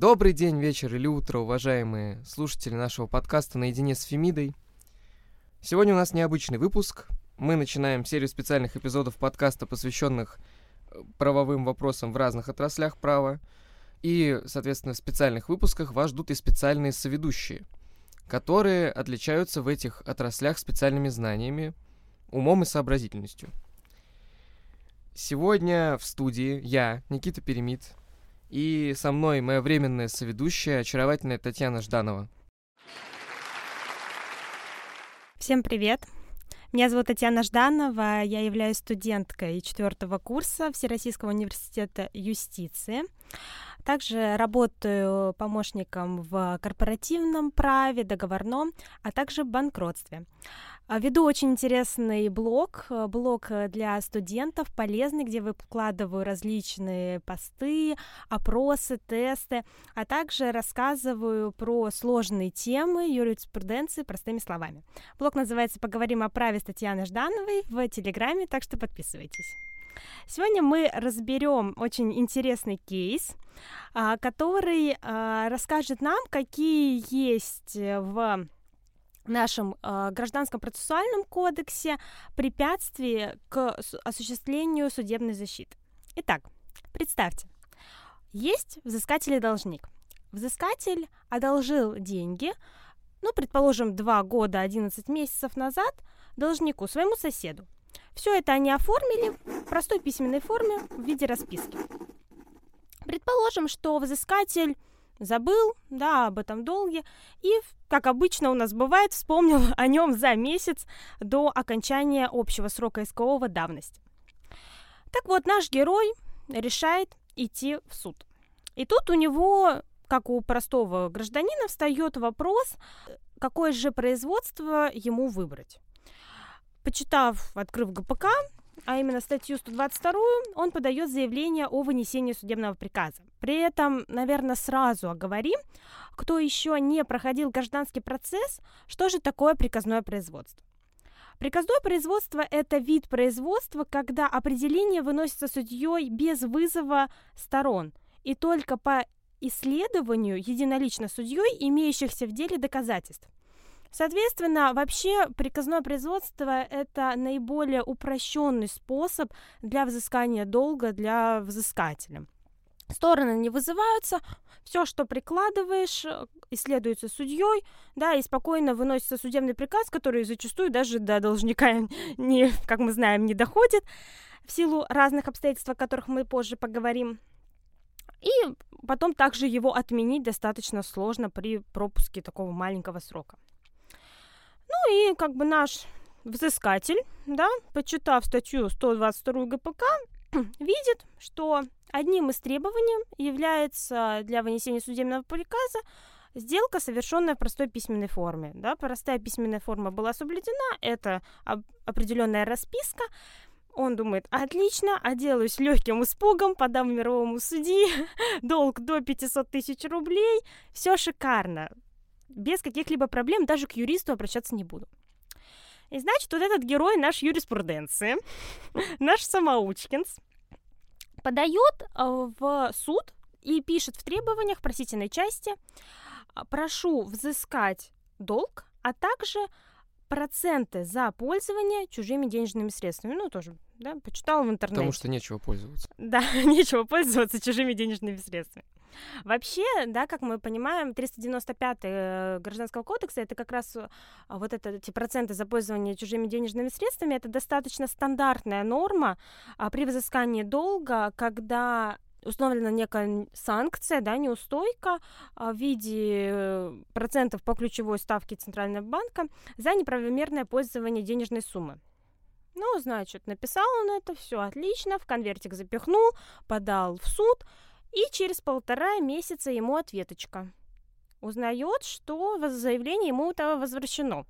Добрый день, вечер или утро, уважаемые слушатели нашего подкаста «Наедине с Фемидой». Сегодня у нас необычный выпуск. Мы начинаем серию специальных эпизодов подкаста, посвященных э, правовым вопросам в разных отраслях права. И, соответственно, в специальных выпусках вас ждут и специальные соведущие, которые отличаются в этих отраслях специальными знаниями, умом и сообразительностью. Сегодня в студии я, Никита Перемит, и со мной моя временная соведущая, очаровательная Татьяна Жданова. Всем привет! Меня зовут Татьяна Жданова, я являюсь студенткой четвертого курса Всероссийского университета юстиции. Также работаю помощником в корпоративном праве, договорном, а также банкротстве. А, веду очень интересный блог, э, блог для студентов, полезный, где выкладываю различные посты, опросы, тесты, а также рассказываю про сложные темы юриспруденции простыми словами. Блог называется «Поговорим о праве» с Татьяной Ждановой в Телеграме, так что подписывайтесь. Сегодня мы разберем очень интересный кейс, а, который а, расскажет нам, какие есть в нашем э, гражданском процессуальном кодексе препятствия к осуществлению судебной защиты. Итак, представьте, есть взыскатель и должник. Взыскатель одолжил деньги, ну, предположим, 2 года 11 месяцев назад должнику, своему соседу. Все это они оформили в простой письменной форме в виде расписки. Предположим, что взыскатель забыл, да, об этом долге, и, как обычно у нас бывает, вспомнил о нем за месяц до окончания общего срока искового давности. Так вот, наш герой решает идти в суд. И тут у него, как у простого гражданина, встает вопрос, какое же производство ему выбрать. Почитав, открыв ГПК, а именно статью 122, он подает заявление о вынесении судебного приказа. При этом, наверное, сразу оговорим, кто еще не проходил гражданский процесс, что же такое приказное производство. Приказное производство – это вид производства, когда определение выносится судьей без вызова сторон и только по исследованию единолично судьей имеющихся в деле доказательств. Соответственно, вообще приказное производство – это наиболее упрощенный способ для взыскания долга для взыскателя. Стороны не вызываются, все, что прикладываешь, исследуется судьей, да, и спокойно выносится судебный приказ, который зачастую даже до должника не, как мы знаем, не доходит в силу разных обстоятельств, о которых мы позже поговорим. И потом также его отменить достаточно сложно при пропуске такого маленького срока. Ну и как бы наш взыскатель, да, почитав статью 122 ГПК, видит, что одним из требований является для вынесения судебного приказа сделка, совершенная в простой письменной форме. Да, простая письменная форма была соблюдена, это определенная расписка. Он думает, отлично, отделаюсь легким испугом, подам мировому судьи, долг до 500 тысяч рублей, все шикарно без каких-либо проблем даже к юристу обращаться не буду. И значит, вот этот герой наш юриспруденции, наш самоучкинс, подает э, в суд и пишет в требованиях просительной части «Прошу взыскать долг, а также проценты за пользование чужими денежными средствами». Ну, тоже, да, почитала в интернете. Потому что нечего пользоваться. Да, нечего пользоваться чужими денежными средствами. Вообще, да, как мы понимаем, 395 э, Гражданского кодекса это как раз а, вот это, эти проценты за пользование чужими денежными средствами, это достаточно стандартная норма а, при взыскании долга, когда установлена некая санкция, да, неустойка а, в виде э, процентов по ключевой ставке Центрального банка за неправомерное пользование денежной суммы. Ну, значит, написал он это, все отлично, в конвертик запихнул, подал в суд, и через полтора месяца ему ответочка. Узнает, что заявление ему-то возвращено.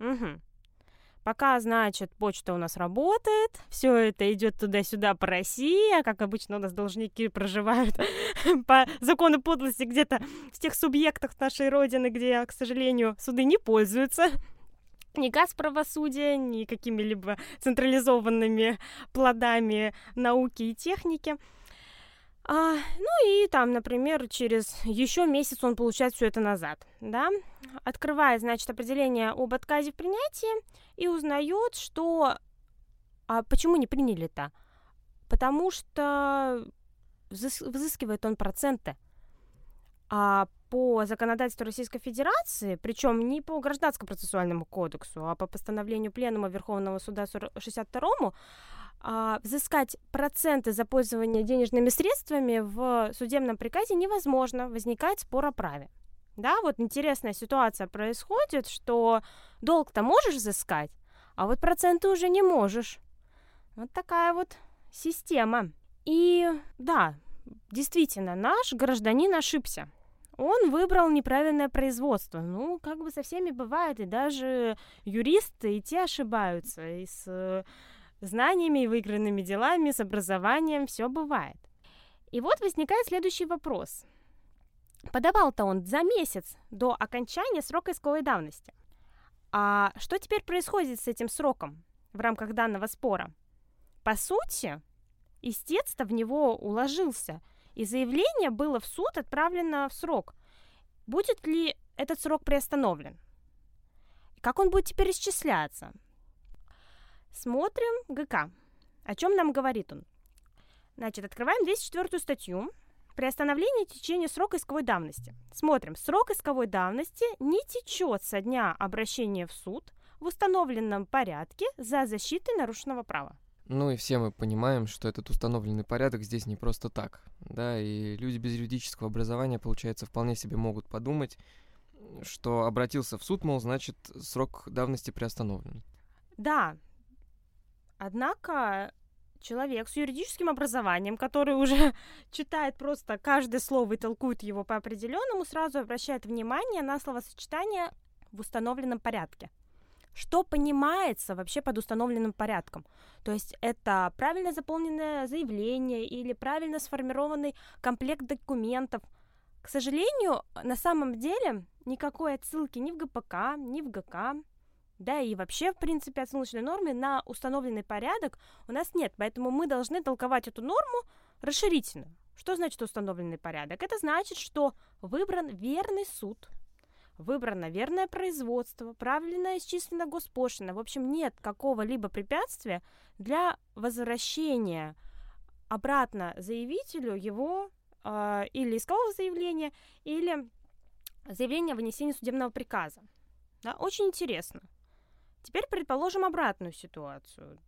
Угу. Пока, значит, почта у нас работает, все это идет туда-сюда по России, а как обычно у нас должники проживают по закону подлости где-то в тех субъектах нашей Родины, где, к сожалению, суды не пользуются ни газ правосудия, ни какими-либо централизованными плодами науки и техники. А, ну и там, например, через еще месяц он получает все это назад, да, открывает, значит, определение об отказе в принятии и узнает, что а почему не приняли-то? Потому что взыскивает он проценты. А по законодательству Российской Федерации, причем не по Гражданскому процессуальному кодексу, а по постановлению Пленума Верховного Суда 62 а, взыскать проценты за пользование денежными средствами в судебном приказе невозможно, возникает спор о праве. Да, вот интересная ситуация происходит, что долг-то можешь взыскать, а вот проценты уже не можешь. Вот такая вот система. И да, действительно, наш гражданин ошибся. Он выбрал неправильное производство. Ну, как бы со всеми бывает, и даже юристы и те ошибаются, и с знаниями, и выигранными делами, с образованием все бывает. И вот возникает следующий вопрос. Подавал-то он за месяц до окончания срока исковой давности. А что теперь происходит с этим сроком в рамках данного спора? По сути, истец-то в него уложился, и заявление было в суд отправлено в срок. Будет ли этот срок приостановлен? Как он будет теперь исчисляться? Смотрим ГК. О чем нам говорит он? Значит, открываем 204 статью. Приостановление течения срока исковой давности. Смотрим. Срок исковой давности не течет со дня обращения в суд в установленном порядке за защитой нарушенного права. Ну и все мы понимаем, что этот установленный порядок здесь не просто так, да, и люди без юридического образования, получается, вполне себе могут подумать, что обратился в суд, мол, значит, срок давности приостановлен. Да, однако человек с юридическим образованием, который уже читает просто каждое слово и толкует его по определенному, сразу обращает внимание на словосочетание в установленном порядке что понимается вообще под установленным порядком. То есть это правильно заполненное заявление или правильно сформированный комплект документов. К сожалению, на самом деле никакой отсылки ни в ГПК, ни в ГК, да и вообще, в принципе, отсылочной нормы на установленный порядок у нас нет, поэтому мы должны толковать эту норму расширительно. Что значит установленный порядок? Это значит, что выбран верный суд, выбрано верное производство, правильно исчислена госпошлина. В общем, нет какого-либо препятствия для возвращения обратно заявителю его э, или искового заявления, или заявления о вынесении судебного приказа. Да, очень интересно. Теперь предположим обратную ситуацию.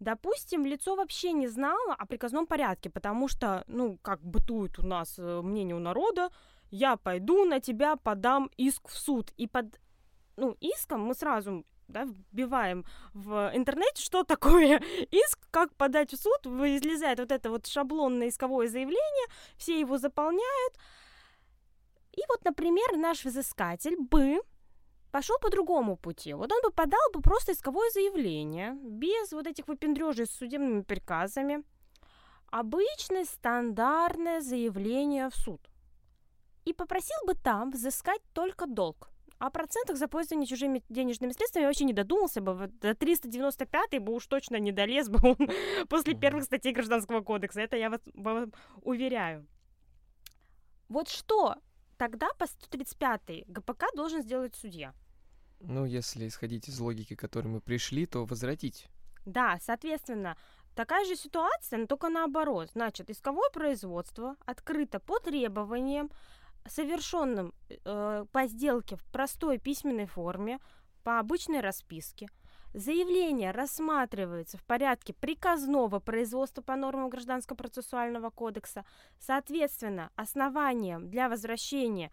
Допустим, лицо вообще не знало о приказном порядке, потому что, ну, как бытует у нас э, мнение у народа, я пойду на тебя подам иск в суд. И под ну, иском мы сразу да, вбиваем в интернете, что такое иск, как подать в суд, излезает вот это вот шаблонное исковое заявление, все его заполняют. И вот, например, наш взыскатель бы пошел по другому пути. Вот он бы подал бы просто исковое заявление, без вот этих выпендрежей с судебными приказами. Обычное стандартное заявление в суд и попросил бы там взыскать только долг. О процентах за пользование чужими денежными средствами вообще не додумался бы. Вот до 395 бы уж точно не долез бы он после первых статей Гражданского кодекса. Это я вас, вас уверяю. Вот что тогда по 135 ГПК должен сделать судья? Ну, если исходить из логики, к которой мы пришли, то возвратить. Да, соответственно, такая же ситуация, но только наоборот. Значит, исковое производство открыто по требованиям совершенным э, по сделке в простой письменной форме, по обычной расписке, заявление рассматривается в порядке приказного производства по нормам Гражданского процессуального кодекса, соответственно, основанием для возвращения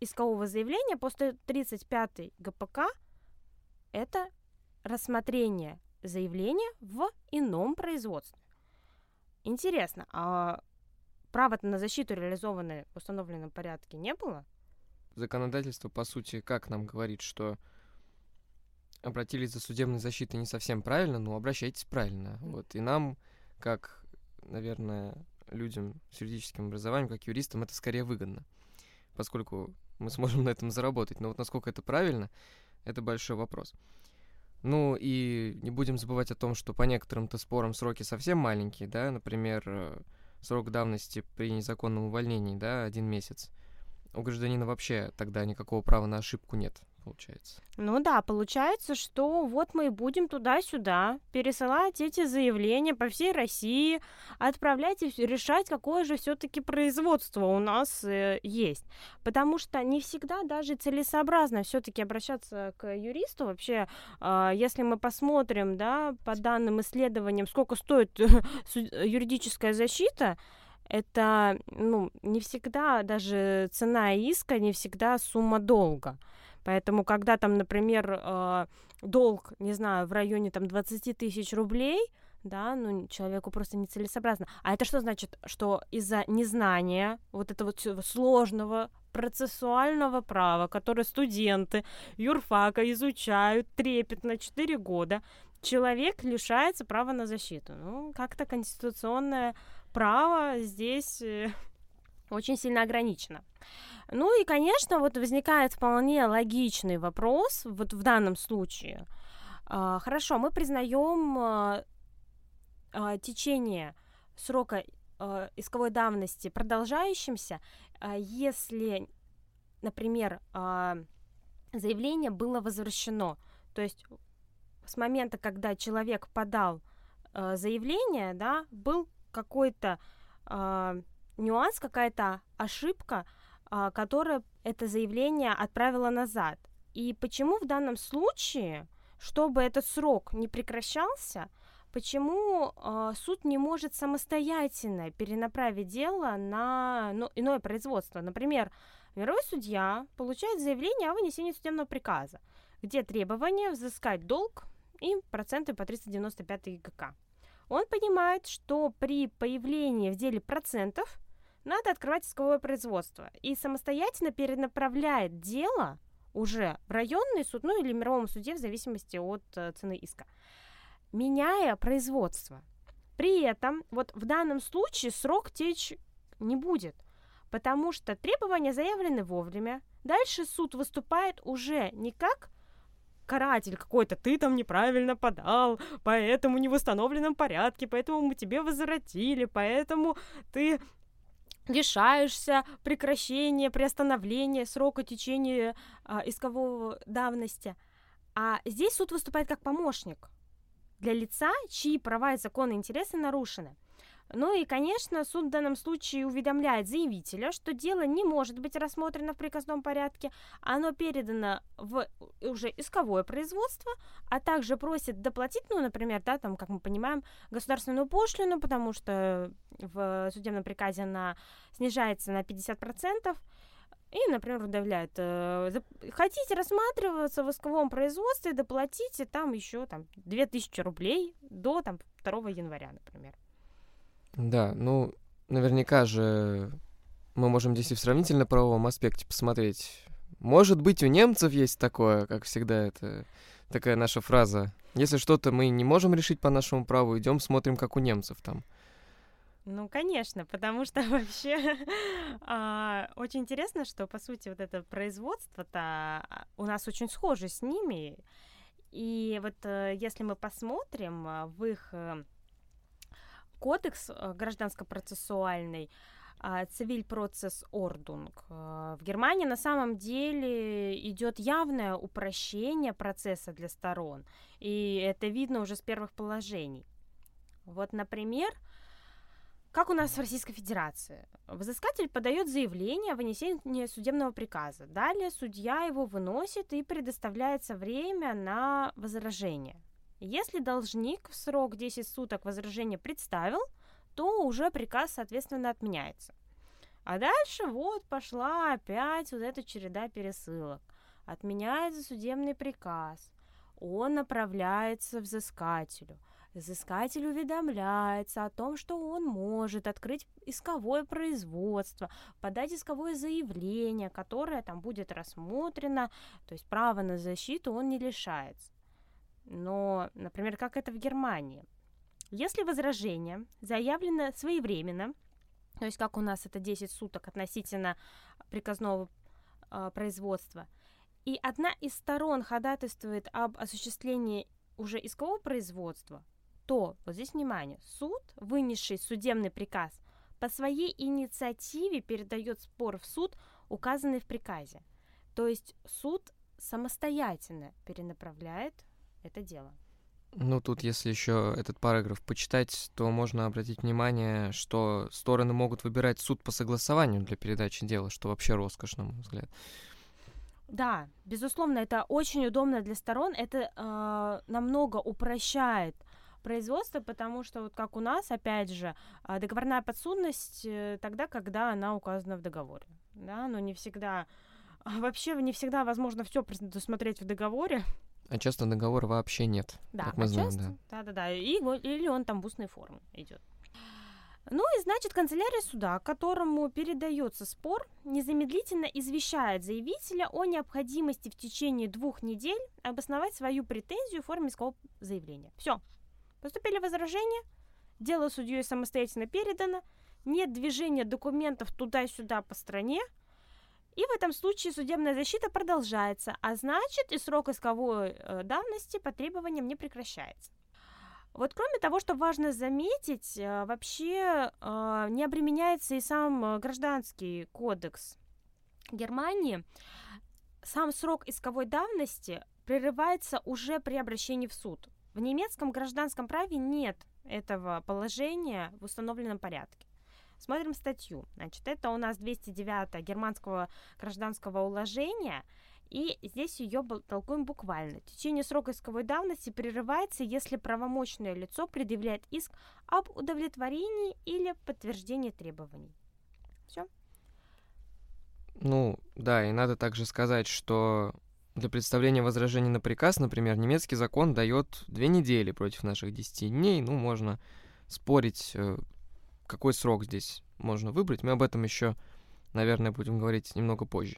искового заявления после 35 ГПК это рассмотрение заявления в ином производстве. Интересно, а права на защиту реализованное в установленном порядке не было? Законодательство, по сути, как нам говорит, что обратились за судебной защитой не совсем правильно, но обращайтесь правильно. Вот. И нам, как, наверное, людям с юридическим образованием, как юристам, это скорее выгодно, поскольку мы сможем на этом заработать. Но вот насколько это правильно, это большой вопрос. Ну и не будем забывать о том, что по некоторым-то спорам сроки совсем маленькие, да, например, срок давности при незаконном увольнении, да, один месяц, у гражданина вообще тогда никакого права на ошибку нет получается. Ну да, получается, что вот мы будем туда-сюда пересылать эти заявления по всей России, отправлять и решать, какое же все-таки производство у нас э, есть. Потому что не всегда даже целесообразно все-таки обращаться к юристу. Вообще, э, если мы посмотрим, да, по данным исследованиям, сколько стоит юридическая защита, это ну, не всегда даже цена иска, не всегда сумма долга. Поэтому, когда там, например, э, долг, не знаю, в районе там 20 тысяч рублей, да, ну, человеку просто нецелесообразно. А это что значит? Что из-за незнания вот этого сложного процессуального права, которое студенты юрфака изучают трепетно 4 года, человек лишается права на защиту. Ну, как-то конституционное право здесь э, очень сильно ограничено. Ну и, конечно, вот возникает вполне логичный вопрос вот в данном случае. А, хорошо, мы признаем а, а, течение срока исковой давности продолжающимся, если, например, заявление было возвращено. То есть с момента, когда человек подал заявление, да, был какой-то нюанс, какая-то ошибка, а, которая это заявление отправила назад. И почему в данном случае, чтобы этот срок не прекращался, почему э, суд не может самостоятельно перенаправить дело на ну, иное производство? Например, мировой судья получает заявление о вынесении судебного приказа, где требование взыскать долг и проценты по 395 ГК. Он понимает, что при появлении в деле процентов надо открывать исковое производство и самостоятельно перенаправляет дело уже в районный суд, ну или мировому суде в зависимости от э, цены иска, меняя производство. При этом вот в данном случае срок течь не будет, потому что требования заявлены вовремя. Дальше суд выступает уже не как каратель какой-то, ты там неправильно подал, поэтому не в установленном порядке, поэтому мы тебе возвратили, поэтому ты лишаешься прекращения, приостановления срока течения а, искового давности. А здесь суд выступает как помощник для лица, чьи права и законные интересы нарушены. Ну и, конечно, суд в данном случае уведомляет заявителя, что дело не может быть рассмотрено в приказном порядке, оно передано в уже исковое производство, а также просит доплатить, ну, например, да, там, как мы понимаем, государственную пошлину, потому что в судебном приказе она снижается на 50%, и, например, удавляет, э, хотите рассматриваться в исковом производстве, доплатите там еще там 2000 рублей до там 2 января, например. Да, ну, наверняка же мы можем здесь и в сравнительно-правовом аспекте посмотреть. Может быть, у немцев есть такое, как всегда, это такая наша фраза. Если что-то мы не можем решить по нашему праву, идем смотрим, как у немцев там. Ну, конечно, потому что вообще а, очень интересно, что, по сути, вот это производство-то а, у нас очень схоже с ними. И вот э, если мы посмотрим а, в их э, кодекс э, гражданско-процессуальный, а, цивиль процесс ордунг. Э, в Германии на самом деле идет явное упрощение процесса для сторон, и это видно уже с первых положений. Вот, например, как у нас в Российской Федерации. Взыскатель подает заявление о вынесении судебного приказа. Далее судья его выносит и предоставляется время на возражение. Если должник в срок 10 суток возражение представил, то уже приказ, соответственно, отменяется. А дальше вот пошла опять вот эта череда пересылок. Отменяется судебный приказ. Он направляется взыскателю. Взыскатель уведомляется о том, что он может открыть исковое производство, подать исковое заявление, которое там будет рассмотрено, то есть право на защиту он не лишается. Но, например, как это в Германии? Если возражение заявлено своевременно, то есть как у нас это 10 суток относительно приказного э, производства, и одна из сторон ходатайствует об осуществлении уже искового производства, то, вот здесь внимание, суд, вынесший судебный приказ, по своей инициативе передает спор в суд, указанный в приказе. То есть суд самостоятельно перенаправляет это дело. Ну, тут, если еще этот параграф почитать, то можно обратить внимание, что стороны могут выбирать суд по согласованию для передачи дела, что вообще роскошь, на мой взгляд. Да, безусловно, это очень удобно для сторон. Это э, намного упрощает производство, потому что вот как у нас, опять же, а, договорная подсудность э, тогда, когда она указана в договоре, да, но не всегда, а, вообще не всегда возможно все предусмотреть в договоре. А часто договора вообще нет. Да, как мы а знаем, часто, да. да, да, да, и, или он там в устной форме идет. Ну и значит, канцелярия суда, которому передается спор, незамедлительно извещает заявителя о необходимости в течение двух недель обосновать свою претензию в форме искового заявления. Все. Поступили возражения, дело судьей самостоятельно передано, нет движения документов туда-сюда по стране, и в этом случае судебная защита продолжается, а значит и срок исковой э, давности по требованиям не прекращается. Вот кроме того, что важно заметить, э, вообще э, не обременяется и сам гражданский кодекс Германии. Сам срок исковой давности прерывается уже при обращении в суд. В немецком гражданском праве нет этого положения в установленном порядке. Смотрим статью. Значит, это у нас 209 германского гражданского уложения, и здесь ее толкуем буквально. Течение срока исковой давности прерывается, если правомочное лицо предъявляет иск об удовлетворении или подтверждении требований. Все. Ну, да, и надо также сказать, что для представления возражений на приказ, например, немецкий закон дает две недели против наших 10 дней. Ну, можно спорить, э, какой срок здесь можно выбрать. Мы об этом еще, наверное, будем говорить немного позже.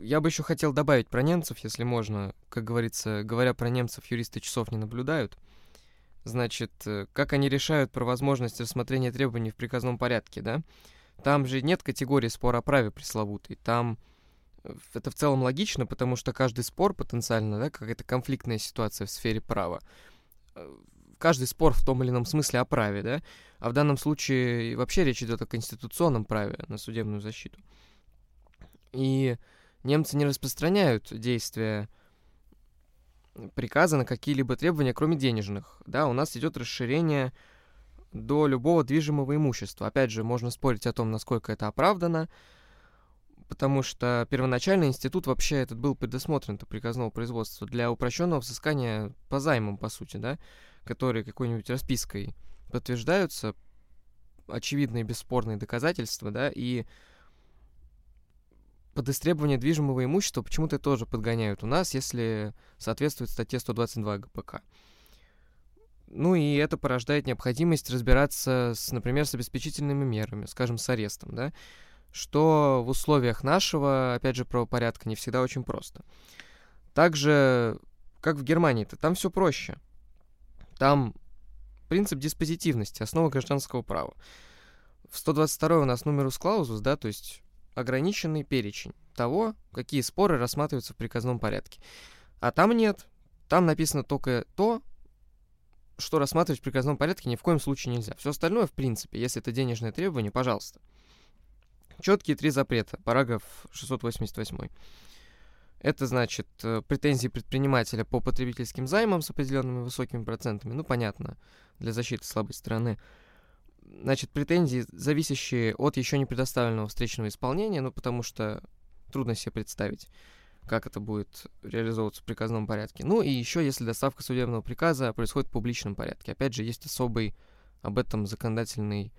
Я бы еще хотел добавить про немцев, если можно. Как говорится, говоря про немцев, юристы часов не наблюдают. Значит, э, как они решают про возможность рассмотрения требований в приказном порядке, да? Там же нет категории спора о праве пресловутой. Там э, это в целом логично, потому что каждый спор потенциально, да, какая-то конфликтная ситуация в сфере права. Каждый спор в том или ином смысле о праве, да, а в данном случае вообще речь идет о конституционном праве на судебную защиту. И немцы не распространяют действия приказа на какие-либо требования, кроме денежных. Да, у нас идет расширение до любого движимого имущества. Опять же, можно спорить о том, насколько это оправдано, потому что первоначально институт вообще этот был предусмотрен до приказного производства для упрощенного взыскания по займам, по сути, да, которые какой-нибудь распиской подтверждаются, очевидные бесспорные доказательства, да, и под истребование движимого имущества почему-то тоже подгоняют у нас, если соответствует статье 122 ГПК. Ну и это порождает необходимость разбираться, с, например, с обеспечительными мерами, скажем, с арестом, да, что в условиях нашего, опять же, правопорядка не всегда очень просто. Также, как в Германии-то, там все проще. Там принцип диспозитивности, основа гражданского права. В 122 у нас нумерус клаузус, да, то есть ограниченный перечень того, какие споры рассматриваются в приказном порядке. А там нет. Там написано только то, что рассматривать в приказном порядке ни в коем случае нельзя. Все остальное, в принципе, если это денежное требование, пожалуйста. Четкие три запрета. Параграф 688. Это значит э, претензии предпринимателя по потребительским займам с определенными высокими процентами. Ну, понятно, для защиты слабой стороны значит, претензии, зависящие от еще не предоставленного встречного исполнения, ну, потому что трудно себе представить, как это будет реализовываться в приказном порядке. Ну, и еще, если доставка судебного приказа происходит в публичном порядке. Опять же, есть особый об этом законодательный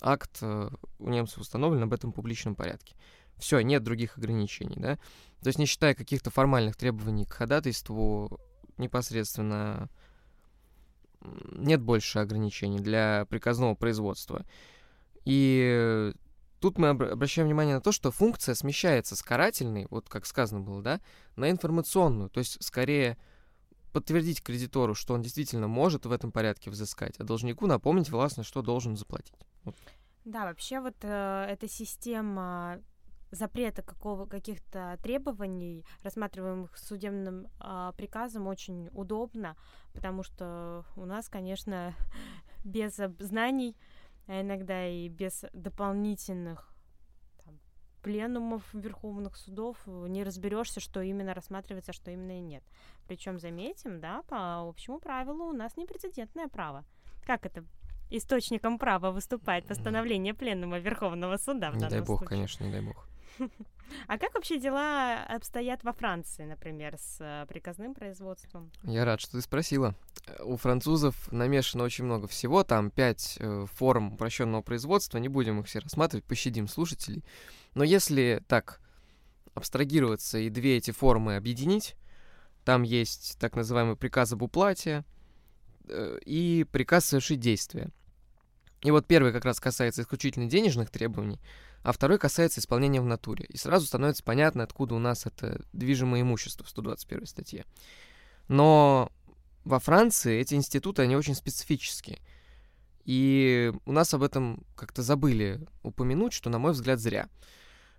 акт э, у немцев установлен об этом публичном порядке. Все, нет других ограничений, да? То есть не считая каких-то формальных требований к ходатайству, непосредственно нет больше ограничений для приказного производства. И тут мы обращаем внимание на то, что функция смещается с карательной, вот как сказано было, да, на информационную. То есть скорее подтвердить кредитору, что он действительно может в этом порядке взыскать, а должнику напомнить властно, что должен заплатить. Вот. Да, вообще вот э, эта система запрета какого, каких-то требований, рассматриваемых судебным э, приказом, очень удобно, потому что у нас, конечно, без знаний а иногда и без дополнительных там, пленумов верховных судов не разберешься, что именно рассматривается, что именно и нет. Причем заметим, да, по общему правилу у нас непрецедентное право. Как это источником права выступает постановление пленума Верховного суда. В не дай бог, случае. конечно, не дай бог. А как вообще дела обстоят во Франции, например, с э, приказным производством? Я рад, что ты спросила. У французов намешано очень много всего, там пять э, форм упрощенного производства, не будем их все рассматривать, пощадим слушателей. Но если так абстрагироваться и две эти формы объединить, там есть так называемый приказ об уплате э, и приказ совершить действие. И вот первый как раз касается исключительно денежных требований, а второй касается исполнения в натуре. И сразу становится понятно, откуда у нас это движимое имущество в 121 статье. Но во Франции эти институты, они очень специфические. И у нас об этом как-то забыли упомянуть, что, на мой взгляд, зря.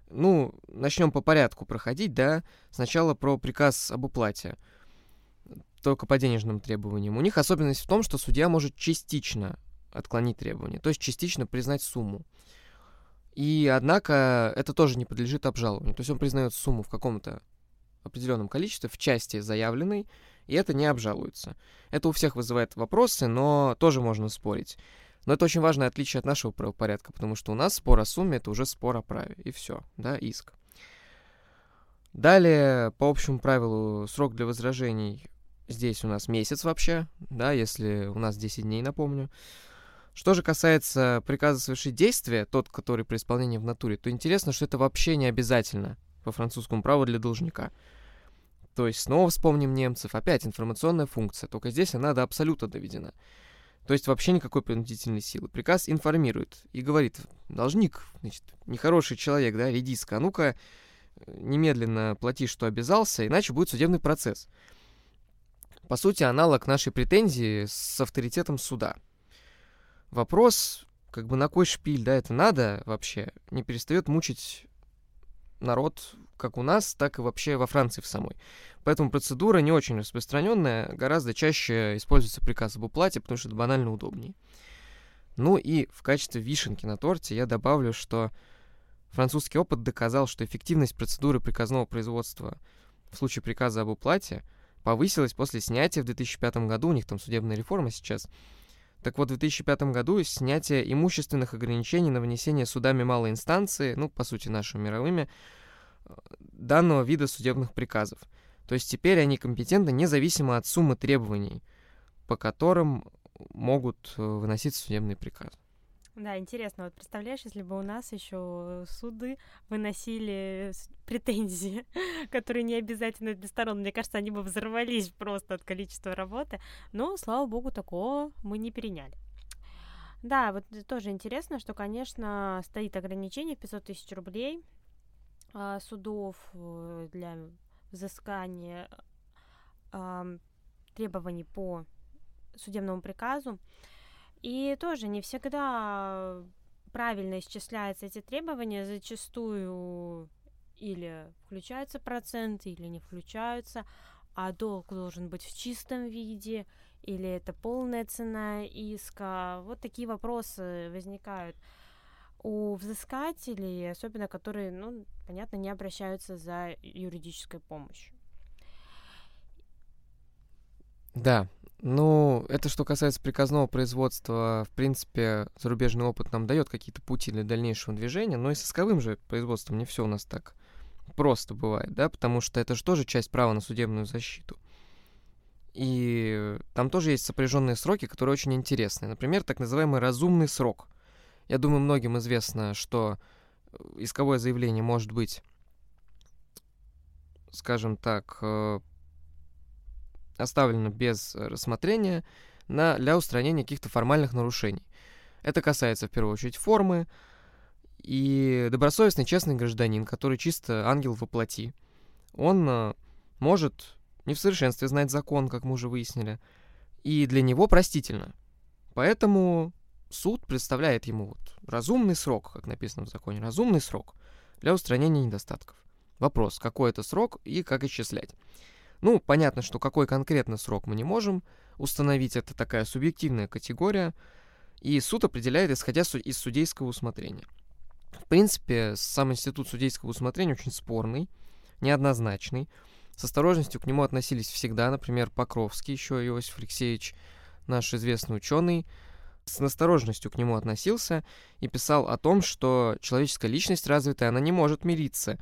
Ну, начнем по порядку проходить, да. Сначала про приказ об уплате. Только по денежным требованиям. У них особенность в том, что судья может частично отклонить требования, то есть частично признать сумму. И, однако, это тоже не подлежит обжалованию. То есть он признает сумму в каком-то определенном количестве, в части заявленной, и это не обжалуется. Это у всех вызывает вопросы, но тоже можно спорить. Но это очень важное отличие от нашего правопорядка, потому что у нас спор о сумме — это уже спор о праве, и все, да, иск. Далее, по общему правилу, срок для возражений здесь у нас месяц вообще, да, если у нас 10 дней, напомню. Что же касается приказа совершить действие, тот, который при исполнении в натуре, то интересно, что это вообще не обязательно по французскому праву для должника. То есть снова вспомним немцев, опять информационная функция, только здесь она до абсолюта доведена. То есть вообще никакой принудительной силы. Приказ информирует и говорит, должник, значит, нехороший человек, да, редиска, а ну-ка немедленно плати, что обязался, иначе будет судебный процесс. По сути, аналог нашей претензии с авторитетом суда – вопрос, как бы на кой шпиль, да, это надо вообще, не перестает мучить народ как у нас, так и вообще во Франции в самой. Поэтому процедура не очень распространенная, гораздо чаще используется приказ об уплате, потому что это банально удобнее. Ну и в качестве вишенки на торте я добавлю, что французский опыт доказал, что эффективность процедуры приказного производства в случае приказа об уплате повысилась после снятия в 2005 году, у них там судебная реформа сейчас, так вот, в 2005 году снятие имущественных ограничений на вынесение судами малой инстанции, ну, по сути, нашими мировыми, э, данного вида судебных приказов. То есть теперь они компетентны независимо от суммы требований, по которым могут э, выносить судебный приказ. Да, интересно. Вот представляешь, если бы у нас еще суды выносили претензии, которые не обязательно для сторон, мне кажется, они бы взорвались просто от количества работы. Но, слава богу, такого мы не переняли. Да, вот тоже интересно, что, конечно, стоит ограничение в 500 тысяч рублей а, судов э, для взыскания а, требований по судебному приказу. И тоже не всегда правильно исчисляются эти требования, зачастую или включаются проценты, или не включаются, а долг должен быть в чистом виде, или это полная цена иска. Вот такие вопросы возникают у взыскателей, особенно которые, ну, понятно, не обращаются за юридической помощью. Да, ну, это что касается приказного производства, в принципе, зарубежный опыт нам дает какие-то пути для дальнейшего движения, но и с исковым же производством не все у нас так просто бывает, да, потому что это же тоже часть права на судебную защиту. И там тоже есть сопряженные сроки, которые очень интересны. Например, так называемый разумный срок. Я думаю, многим известно, что исковое заявление может быть, скажем так, э, оставлено без рассмотрения на, для устранения каких-то формальных нарушений. Это касается в первую очередь формы, и добросовестный честный гражданин, который чисто ангел воплоти, он э, может не в совершенстве знать закон, как мы уже выяснили, и для него простительно. Поэтому суд представляет ему вот разумный срок, как написано в законе, разумный срок для устранения недостатков. Вопрос, какой это срок и как исчислять. Ну, понятно, что какой конкретно срок мы не можем установить, это такая субъективная категория. и суд определяет, исходя из судейского усмотрения. В принципе, сам институт судейского усмотрения очень спорный, неоднозначный. С осторожностью к нему относились всегда, например, Покровский, еще Иосиф Алексеевич, наш известный ученый, с настороженностью к нему относился и писал о том, что человеческая личность развитая, она не может мириться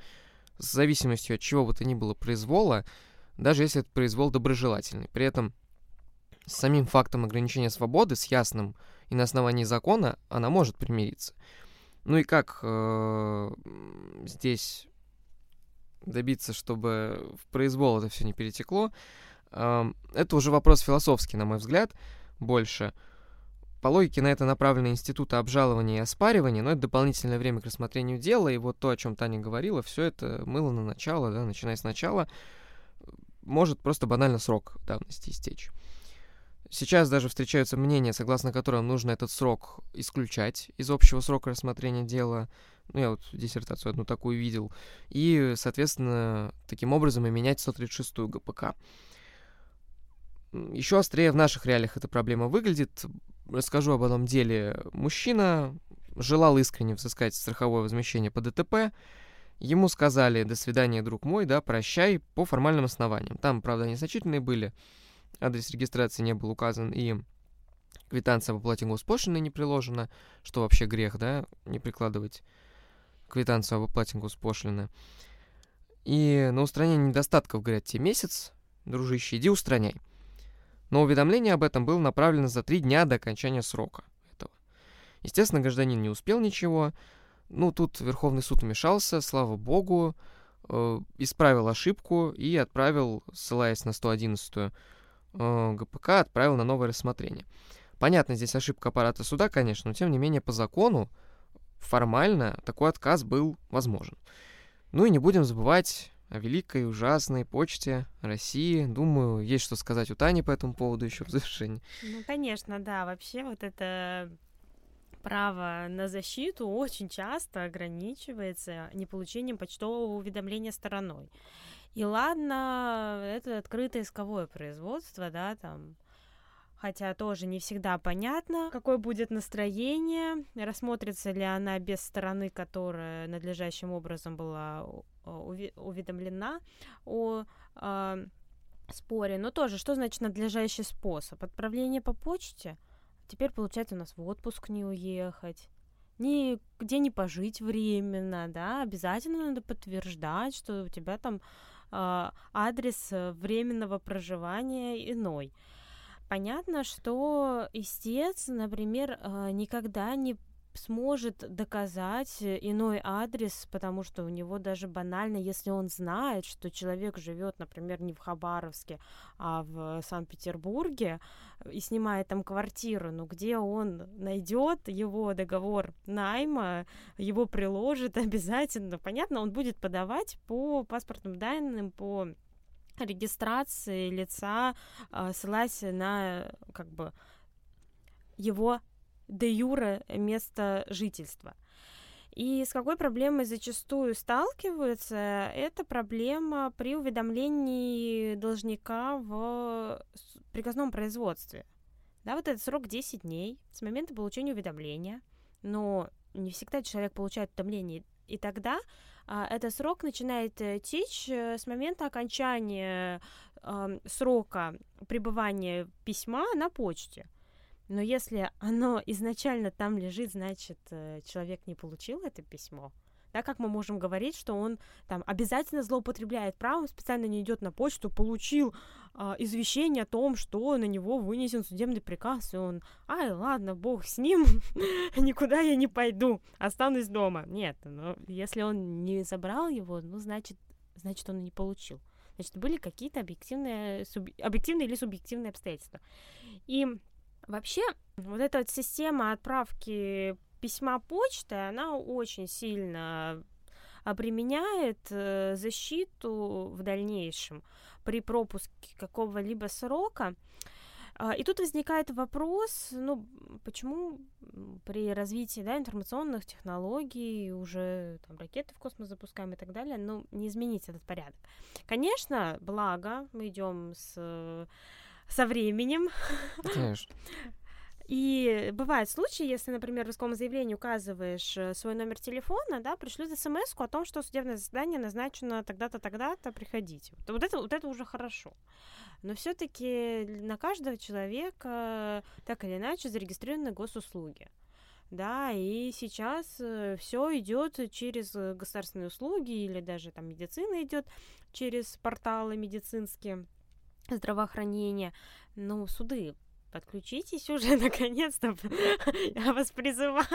с зависимостью от чего бы то ни было произвола, даже если это произвол доброжелательный. При этом с самим фактом ограничения свободы, с ясным и на основании закона, она может примириться. Ну и как э, здесь добиться, чтобы в произвол это все не перетекло, э, это уже вопрос философский, на мой взгляд, больше. По логике на это направлены институты обжалования и оспаривания, но это дополнительное время к рассмотрению дела, и вот то, о чем Таня говорила, все это мыло на начало, да, начиная с начала, может просто банально срок давности истечь. Сейчас даже встречаются мнения, согласно которым нужно этот срок исключать из общего срока рассмотрения дела. Ну, я вот диссертацию одну такую видел. И, соответственно, таким образом и менять 136-ю ГПК. Еще острее в наших реалиях эта проблема выглядит. Расскажу об одном деле. Мужчина желал искренне взыскать страховое возмещение по ДТП. Ему сказали «до свидания, друг мой, да, прощай» по формальным основаниям. Там, правда, незначительные были адрес регистрации не был указан, и квитанция по плате госпошлины не приложена, что вообще грех, да, не прикладывать квитанцию об оплате госпошлины. И на устранение недостатков, говорят, тебе месяц, дружище, иди устраняй. Но уведомление об этом было направлено за три дня до окончания срока этого. Естественно, гражданин не успел ничего. Ну, тут Верховный суд вмешался, слава богу, э, исправил ошибку и отправил, ссылаясь на 111 Э, ГПК отправил на новое рассмотрение. Понятно, здесь ошибка аппарата суда, конечно, но тем не менее по закону формально такой отказ был возможен. Ну и не будем забывать о великой, ужасной почте России. Думаю, есть что сказать у Тани по этому поводу еще в завершении. Ну, конечно, да. Вообще вот это право на защиту очень часто ограничивается неполучением почтового уведомления стороной. И ладно, это открытое исковое производство, да, там, хотя тоже не всегда понятно, какое будет настроение, рассмотрится ли она без стороны, которая надлежащим образом была уведомлена о э, споре. Но тоже, что значит надлежащий способ? Отправление по почте? Теперь, получается, у нас в отпуск не уехать нигде не пожить временно, да, обязательно надо подтверждать, что у тебя там а, адрес э, временного проживания иной. Понятно, что истец, например, э, никогда не сможет доказать иной адрес, потому что у него даже банально, если он знает, что человек живет, например, не в Хабаровске, а в Санкт-Петербурге и снимает там квартиру, но где он найдет его договор найма, его приложит обязательно. Понятно, он будет подавать по паспортным данным, по регистрации лица, а, ссылаясь на как бы его де юре место жительства. И с какой проблемой зачастую сталкиваются, это проблема при уведомлении должника в приказном производстве. Да, вот этот срок 10 дней с момента получения уведомления, но не всегда человек получает уведомление, и тогда а, этот срок начинает э, течь э, с момента окончания э, срока пребывания письма на почте. Но если оно изначально там лежит, значит, э, человек не получил это письмо. Да, как мы можем говорить, что он там обязательно злоупотребляет правом, специально не идет на почту, получил э, извещение о том, что на него вынесен судебный приказ, и он, ай, ладно, бог с ним, никуда я не пойду, останусь дома. Нет, но если он не забрал его, ну, значит, значит, он не получил. Значит, были какие-то объективные, суб... объективные или субъективные обстоятельства. И Вообще, вот эта вот система отправки письма почтой, она очень сильно обременяет э, защиту в дальнейшем при пропуске какого-либо срока. А, и тут возникает вопрос, ну, почему при развитии да, информационных технологий, уже там, ракеты в космос запускаем и так далее, ну, не изменить этот порядок. Конечно, благо, мы идем с со временем. Конечно. И бывают случаи, если, например, в исковом заявлении указываешь э, свой номер телефона, да, пришлют смс о том, что судебное заседание назначено тогда-то, тогда-то, приходите. Вот это, вот это уже хорошо. Но все-таки на каждого человека так или иначе зарегистрированы госуслуги да, и сейчас э, все идет через государственные услуги или даже там медицина идет через порталы медицинские здравоохранения. Ну, суды, подключитесь уже наконец-то, я вас призываю,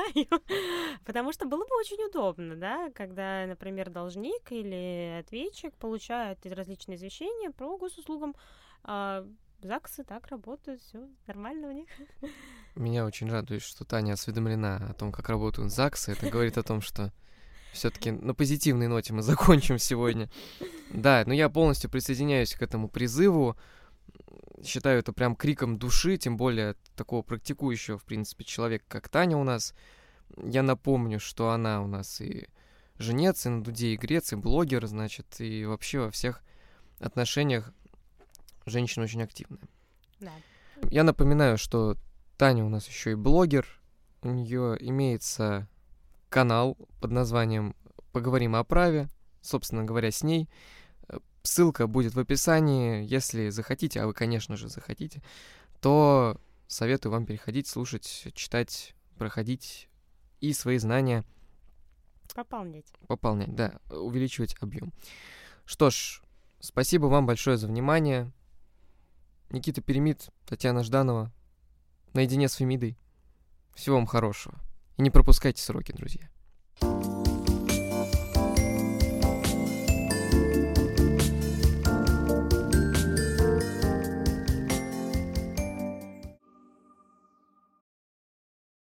потому что было бы очень удобно, да, когда, например, должник или ответчик получает различные извещения про госуслугам, а ЗАГСы так работают, все нормально у них. Меня очень радует, что Таня осведомлена о том, как работают ЗАГСы. Это говорит о том, что все-таки на позитивной ноте мы закончим сегодня. Да, но я полностью присоединяюсь к этому призыву. Считаю это прям криком души, тем более такого практикующего, в принципе, человека, как Таня у нас. Я напомню, что она у нас и женец, и на Дуде, и Грец, и блогер, значит, и вообще во всех отношениях женщина очень активная. Да. Я напоминаю, что Таня у нас еще и блогер. У нее имеется канал под названием «Поговорим о праве», собственно говоря, с ней. Ссылка будет в описании. Если захотите, а вы, конечно же, захотите, то советую вам переходить, слушать, читать, проходить и свои знания пополнять. Пополнять, да, увеличивать объем. Что ж, спасибо вам большое за внимание. Никита Перемит, Татьяна Жданова. Наедине с Фемидой. Всего вам хорошего. И не пропускайте сроки, друзья.